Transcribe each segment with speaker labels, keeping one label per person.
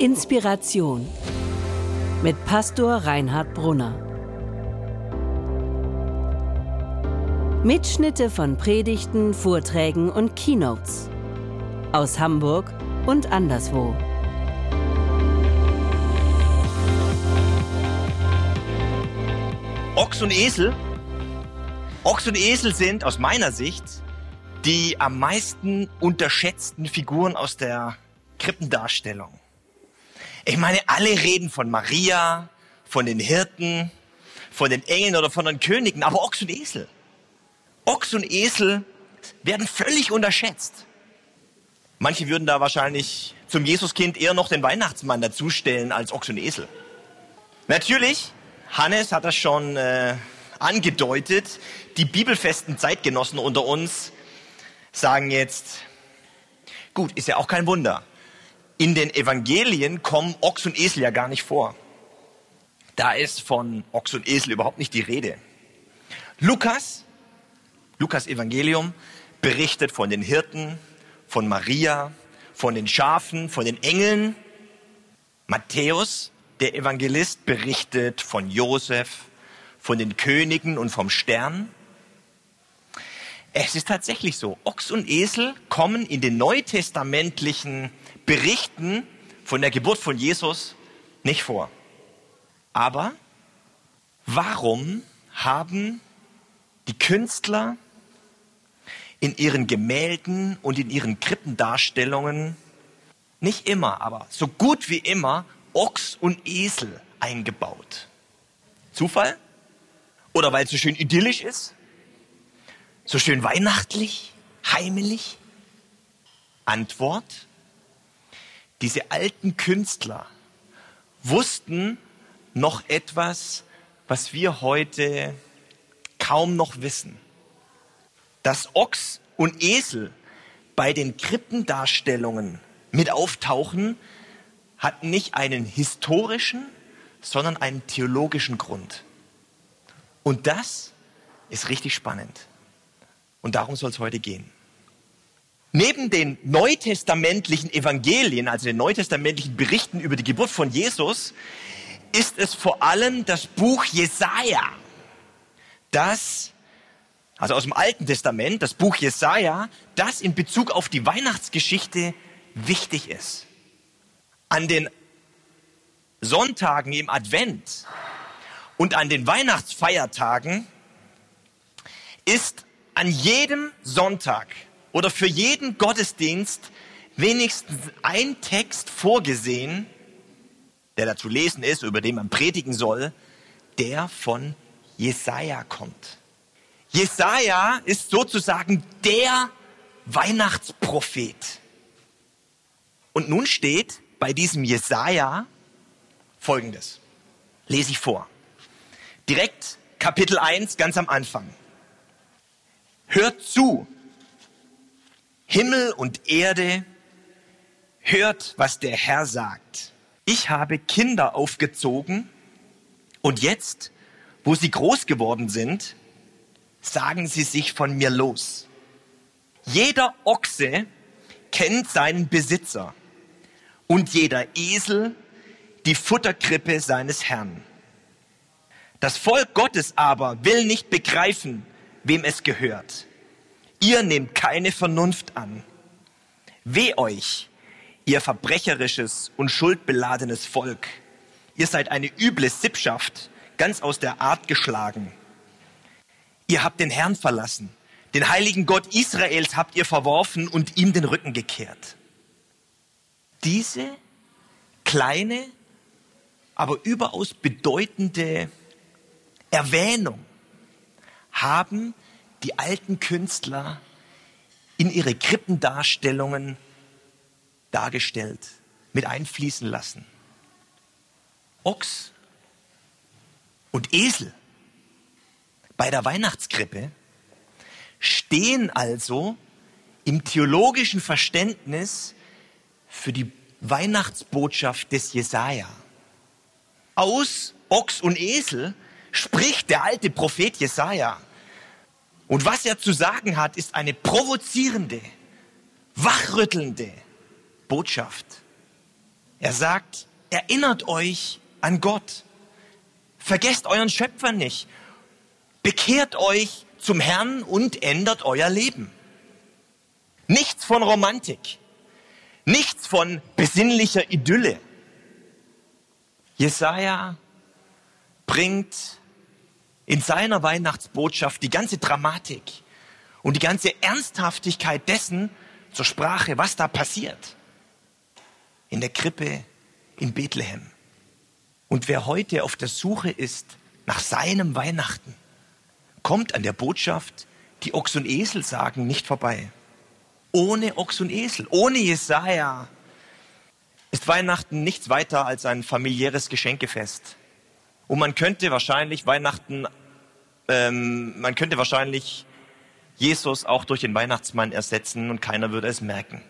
Speaker 1: Inspiration mit Pastor Reinhard Brunner. Mitschnitte von Predigten, Vorträgen und Keynotes aus Hamburg und anderswo.
Speaker 2: Ochs und Esel. Ochs und Esel sind aus meiner Sicht die am meisten unterschätzten Figuren aus der Krippendarstellung. Ich meine, alle reden von Maria, von den Hirten, von den Engeln oder von den Königen, aber Ochs und Esel. Ochs und Esel werden völlig unterschätzt. Manche würden da wahrscheinlich zum Jesuskind eher noch den Weihnachtsmann dazustellen als Ochs und Esel. Natürlich, Hannes hat das schon äh, angedeutet, die bibelfesten Zeitgenossen unter uns sagen jetzt, gut, ist ja auch kein Wunder. In den Evangelien kommen Ochs und Esel ja gar nicht vor. Da ist von Ochs und Esel überhaupt nicht die Rede. Lukas, Lukas Evangelium, berichtet von den Hirten, von Maria, von den Schafen, von den Engeln. Matthäus, der Evangelist, berichtet von Josef, von den Königen und vom Stern. Es ist tatsächlich so, Ochs und Esel kommen in den neutestamentlichen Berichten von der Geburt von Jesus nicht vor. Aber warum haben die Künstler in ihren Gemälden und in ihren Krippendarstellungen nicht immer, aber so gut wie immer Ochs und Esel eingebaut? Zufall? Oder weil es so schön idyllisch ist? So schön weihnachtlich, heimelig? Antwort, diese alten Künstler wussten noch etwas, was wir heute kaum noch wissen. Dass Ochs und Esel bei den Krippendarstellungen mit auftauchen, hat nicht einen historischen, sondern einen theologischen Grund. Und das ist richtig spannend. Und darum soll es heute gehen. Neben den neutestamentlichen Evangelien, also den neutestamentlichen Berichten über die Geburt von Jesus, ist es vor allem das Buch Jesaja, das, also aus dem Alten Testament, das Buch Jesaja, das in Bezug auf die Weihnachtsgeschichte wichtig ist. An den Sonntagen im Advent und an den Weihnachtsfeiertagen ist an jedem Sonntag oder für jeden Gottesdienst wenigstens ein Text vorgesehen, der dazu lesen ist, über den man predigen soll, der von Jesaja kommt. Jesaja ist sozusagen der Weihnachtsprophet. Und nun steht bei diesem Jesaja folgendes. Lese ich vor. Direkt Kapitel 1 ganz am Anfang. Hört zu, Himmel und Erde, hört, was der Herr sagt. Ich habe Kinder aufgezogen und jetzt, wo sie groß geworden sind, sagen sie sich von mir los. Jeder Ochse kennt seinen Besitzer und jeder Esel die Futterkrippe seines Herrn. Das Volk Gottes aber will nicht begreifen, wem es gehört. Ihr nehmt keine Vernunft an. Weh euch, ihr verbrecherisches und schuldbeladenes Volk. Ihr seid eine üble Sippschaft, ganz aus der Art geschlagen. Ihr habt den Herrn verlassen. Den heiligen Gott Israels habt ihr verworfen und ihm den Rücken gekehrt. Diese kleine, aber überaus bedeutende Erwähnung haben die alten Künstler in ihre Krippendarstellungen dargestellt, mit einfließen lassen. Ochs und Esel bei der Weihnachtskrippe stehen also im theologischen Verständnis für die Weihnachtsbotschaft des Jesaja. Aus Ochs und Esel spricht der alte Prophet Jesaja. Und was er zu sagen hat, ist eine provozierende, wachrüttelnde Botschaft. Er sagt, erinnert euch an Gott. Vergesst euren Schöpfer nicht. Bekehrt euch zum Herrn und ändert euer Leben. Nichts von Romantik. Nichts von besinnlicher Idylle. Jesaja bringt in seiner Weihnachtsbotschaft die ganze Dramatik und die ganze Ernsthaftigkeit dessen zur Sprache, was da passiert. In der Krippe in Bethlehem. Und wer heute auf der Suche ist nach seinem Weihnachten, kommt an der Botschaft, die Ochs und Esel sagen, nicht vorbei. Ohne Ochs und Esel, ohne Jesaja ist Weihnachten nichts weiter als ein familiäres Geschenkefest. Und man könnte wahrscheinlich Weihnachten, ähm, man könnte wahrscheinlich Jesus auch durch den Weihnachtsmann ersetzen und keiner würde es merken.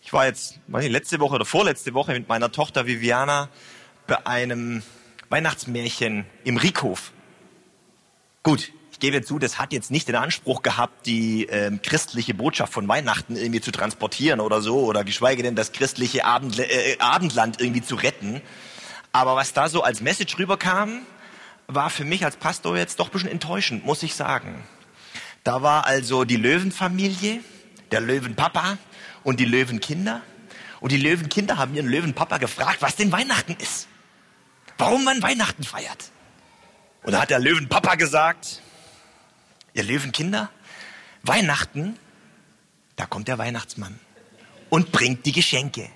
Speaker 2: Ich war jetzt, weiß nicht, letzte Woche oder vorletzte Woche mit meiner Tochter Viviana bei einem Weihnachtsmärchen im Riekhof. Gut, ich gebe zu, das hat jetzt nicht den Anspruch gehabt, die ähm, christliche Botschaft von Weihnachten irgendwie zu transportieren oder so, oder geschweige denn das christliche Abend, äh, Abendland irgendwie zu retten. Aber was da so als Message rüberkam, war für mich als Pastor jetzt doch ein bisschen enttäuschend, muss ich sagen. Da war also die Löwenfamilie, der Löwenpapa, und die Löwenkinder. Und die Löwenkinder haben ihren Löwenpapa gefragt, was denn Weihnachten ist. Warum man Weihnachten feiert. Und da hat der Löwenpapa gesagt, ihr Löwenkinder, Weihnachten, da kommt der Weihnachtsmann und bringt die Geschenke.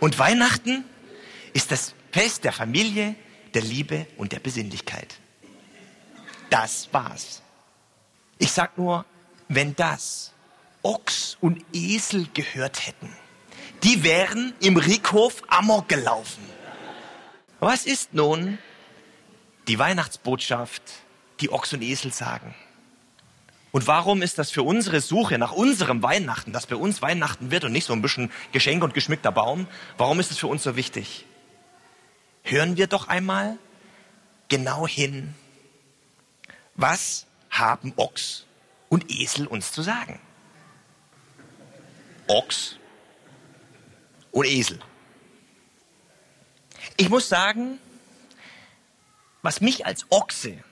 Speaker 2: Und Weihnachten ist das Fest der Familie, der Liebe und der Besinnlichkeit. Das war's. Ich sag nur, wenn das Ochs und Esel gehört hätten, die wären im Rickhof Amok gelaufen. Was ist nun die Weihnachtsbotschaft, die Ochs und Esel sagen? Und warum ist das für unsere Suche nach unserem Weihnachten, dass bei uns Weihnachten wird und nicht so ein bisschen Geschenk und geschmückter Baum, warum ist es für uns so wichtig? Hören wir doch einmal genau hin, was haben Ochs und Esel uns zu sagen? Ochs und Esel. Ich muss sagen, was mich als Ochse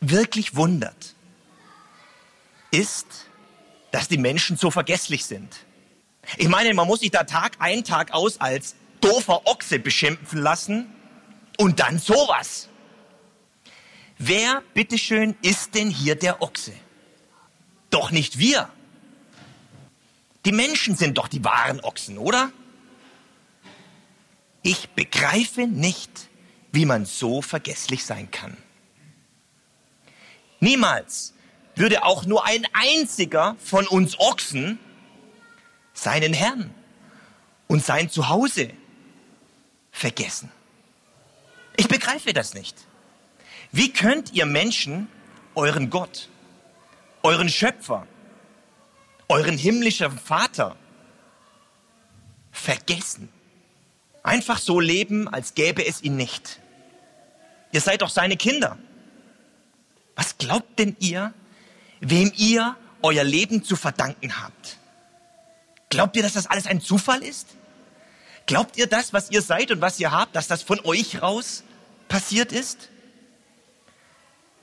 Speaker 2: wirklich wundert, ist, dass die Menschen so vergesslich sind. Ich meine, man muss sich da Tag ein, Tag aus als doofer Ochse beschimpfen lassen und dann sowas. Wer, bitteschön, ist denn hier der Ochse? Doch nicht wir. Die Menschen sind doch die wahren Ochsen, oder? Ich begreife nicht, wie man so vergesslich sein kann. Niemals würde auch nur ein einziger von uns Ochsen seinen Herrn und sein Zuhause vergessen. Ich begreife das nicht. Wie könnt ihr Menschen euren Gott, euren Schöpfer, euren himmlischen Vater vergessen. Einfach so leben, als gäbe es ihn nicht. Ihr seid doch seine Kinder. Was glaubt denn ihr, wem ihr euer Leben zu verdanken habt? Glaubt ihr, dass das alles ein Zufall ist? Glaubt ihr das, was ihr seid und was ihr habt, dass das von euch raus passiert ist?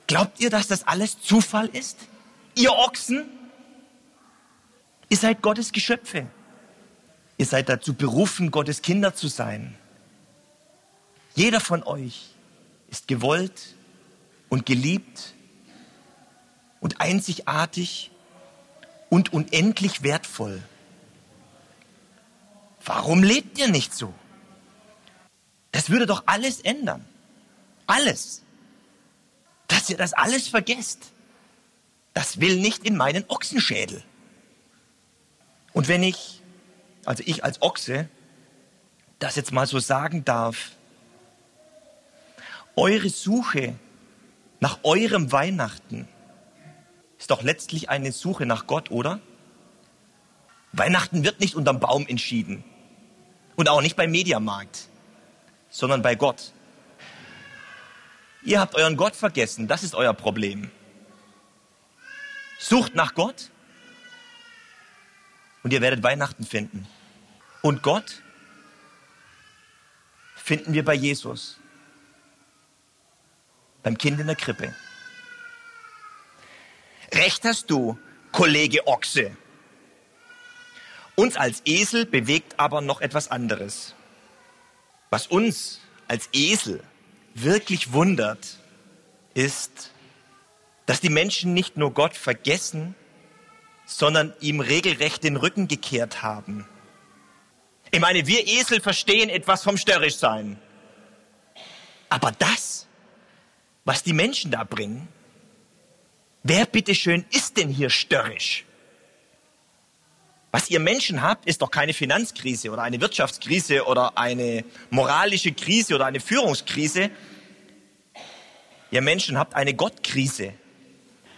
Speaker 2: Glaubt ihr, dass das alles Zufall ist? Ihr Ochsen, Ihr seid Gottes Geschöpfe. Ihr seid dazu berufen, Gottes Kinder zu sein. Jeder von euch ist gewollt und geliebt und einzigartig und unendlich wertvoll. Warum lebt ihr nicht so? Das würde doch alles ändern. Alles. Dass ihr das alles vergesst. Das will nicht in meinen Ochsenschädel. Und wenn ich, also ich als Ochse, das jetzt mal so sagen darf, eure Suche nach eurem Weihnachten ist doch letztlich eine Suche nach Gott, oder? Weihnachten wird nicht unterm Baum entschieden und auch nicht beim Mediamarkt, sondern bei Gott. Ihr habt euren Gott vergessen, das ist euer Problem. Sucht nach Gott und ihr werdet Weihnachten finden. Und Gott finden wir bei Jesus, beim Kind in der Krippe. Recht hast du, Kollege Ochse. Uns als Esel bewegt aber noch etwas anderes. Was uns als Esel wirklich wundert, ist, dass die Menschen nicht nur Gott vergessen, sondern ihm regelrecht den Rücken gekehrt haben. Ich meine, wir Esel verstehen etwas vom Störrischsein. Aber das, was die Menschen da bringen, wer bitteschön ist denn hier störrisch? Was ihr Menschen habt, ist doch keine Finanzkrise oder eine Wirtschaftskrise oder eine moralische Krise oder eine Führungskrise. Ihr Menschen habt eine Gottkrise.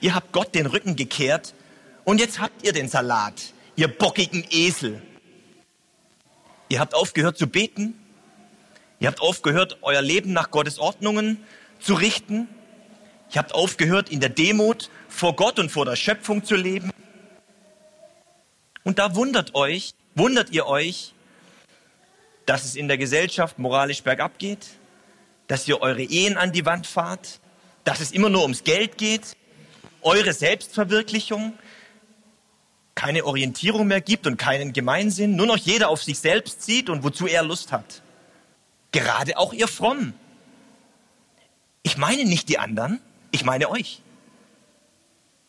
Speaker 2: Ihr habt Gott den Rücken gekehrt und jetzt habt ihr den Salat, ihr bockigen Esel. Ihr habt aufgehört zu beten. Ihr habt aufgehört, euer Leben nach Gottes Ordnungen zu richten. Ihr habt aufgehört, in der Demut vor Gott und vor der Schöpfung zu leben. Und da wundert euch, wundert ihr euch, dass es in der Gesellschaft moralisch bergab geht, dass ihr eure Ehen an die Wand fahrt, dass es immer nur ums Geld geht, eure Selbstverwirklichung, keine Orientierung mehr gibt und keinen Gemeinsinn, nur noch jeder auf sich selbst sieht und wozu er Lust hat. Gerade auch ihr Fromm. Ich meine nicht die anderen, ich meine euch.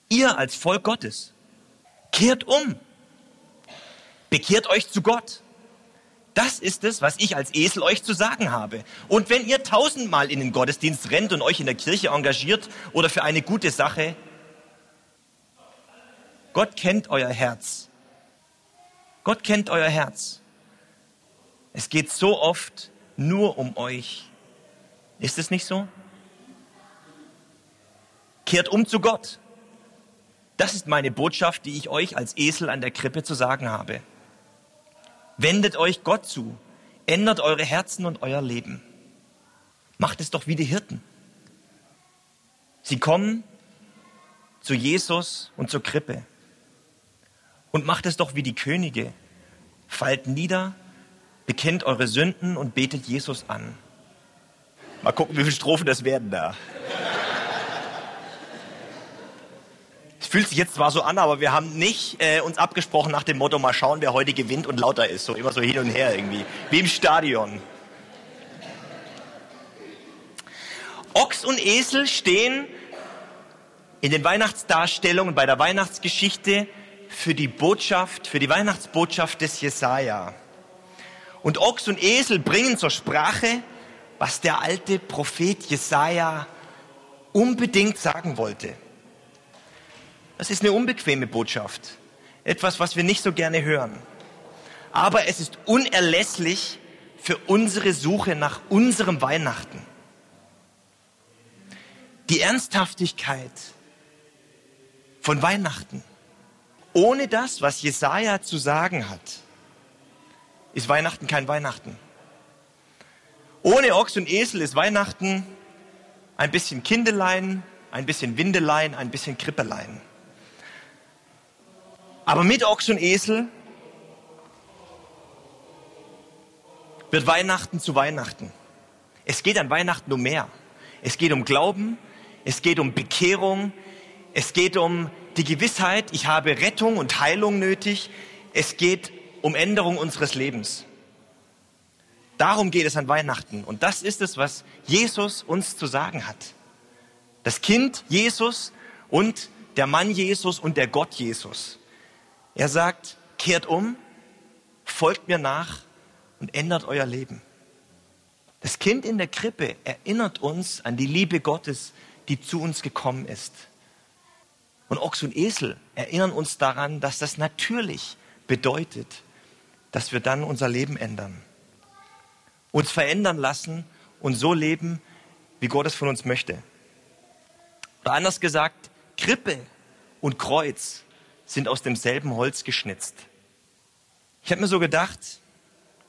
Speaker 2: Ihr als Volk Gottes. Kehrt um. Bekehrt euch zu Gott. Das ist es, was ich als Esel euch zu sagen habe. Und wenn ihr tausendmal in den Gottesdienst rennt und euch in der Kirche engagiert oder für eine gute Sache, Gott kennt euer Herz. Gott kennt euer Herz. Es geht so oft nur um euch. Ist es nicht so? Kehrt um zu Gott. Das ist meine Botschaft, die ich euch als Esel an der Krippe zu sagen habe. Wendet euch Gott zu. Ändert eure Herzen und euer Leben. Macht es doch wie die Hirten. Sie kommen zu Jesus und zur Krippe. Und macht es doch wie die Könige. Fallt nieder, bekennt eure Sünden und betet Jesus an. Mal gucken, wie viele Strophen das werden da. Fühlt sich jetzt zwar so an, aber wir haben nicht äh, uns abgesprochen nach dem Motto, mal schauen, wer heute gewinnt und lauter ist. So immer so hin und her irgendwie. Wie im Stadion. Ochs und Esel stehen in den Weihnachtsdarstellungen bei der Weihnachtsgeschichte für die Botschaft, für die Weihnachtsbotschaft des Jesaja. Und Ochs und Esel bringen zur Sprache, was der alte Prophet Jesaja unbedingt sagen wollte. Das ist eine unbequeme Botschaft. Etwas, was wir nicht so gerne hören. Aber es ist unerlässlich für unsere Suche nach unserem Weihnachten. Die Ernsthaftigkeit von Weihnachten. Ohne das, was Jesaja zu sagen hat, ist Weihnachten kein Weihnachten. Ohne Ochs und Esel ist Weihnachten ein bisschen Kindelein, ein bisschen Windelein, ein bisschen Krippelein. Aber mit Ochs und Esel wird Weihnachten zu Weihnachten. Es geht an Weihnachten um mehr. Es geht um Glauben, es geht um Bekehrung, es geht um die Gewissheit, ich habe Rettung und Heilung nötig. Es geht um Änderung unseres Lebens. Darum geht es an Weihnachten. Und das ist es, was Jesus uns zu sagen hat. Das Kind Jesus und der Mann Jesus und der Gott Jesus. Er sagt, kehrt um, folgt mir nach und ändert euer Leben. Das Kind in der Krippe erinnert uns an die Liebe Gottes, die zu uns gekommen ist. Und Ochs und Esel erinnern uns daran, dass das natürlich bedeutet, dass wir dann unser Leben ändern. Uns verändern lassen und so leben, wie Gott es von uns möchte. Oder anders gesagt, Krippe und Kreuz sind aus demselben Holz geschnitzt. Ich habe mir so gedacht,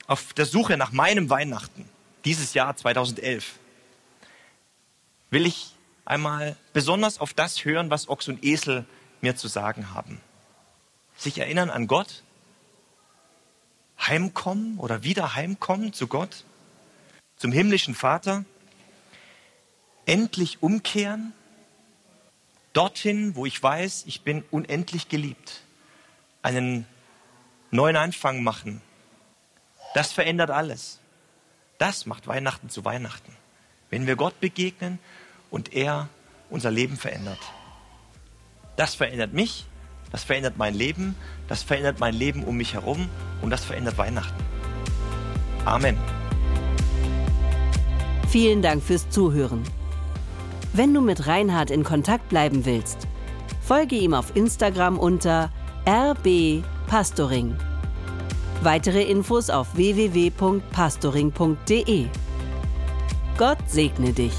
Speaker 2: auf der Suche nach meinem Weihnachten, dieses Jahr 2011, will ich einmal besonders auf das hören, was Ochs und Esel mir zu sagen haben. Sich erinnern an Gott, heimkommen oder wieder heimkommen zu Gott, zum himmlischen Vater, endlich umkehren, dorthin, wo ich weiß, ich bin unendlich geliebt, einen neuen Anfang machen. Das verändert alles. Das macht Weihnachten zu Weihnachten. Wenn wir Gott begegnen und er unser Leben verändert. Das verändert mich, das verändert mein Leben, das verändert mein Leben um mich herum und das verändert Weihnachten. Amen.
Speaker 1: Vielen Dank fürs Zuhören. Wenn du mit Reinhard in Kontakt bleiben willst, folge ihm auf Instagram unter rbpastoring. Weitere Infos auf www.pastoring.de. Gott segne dich.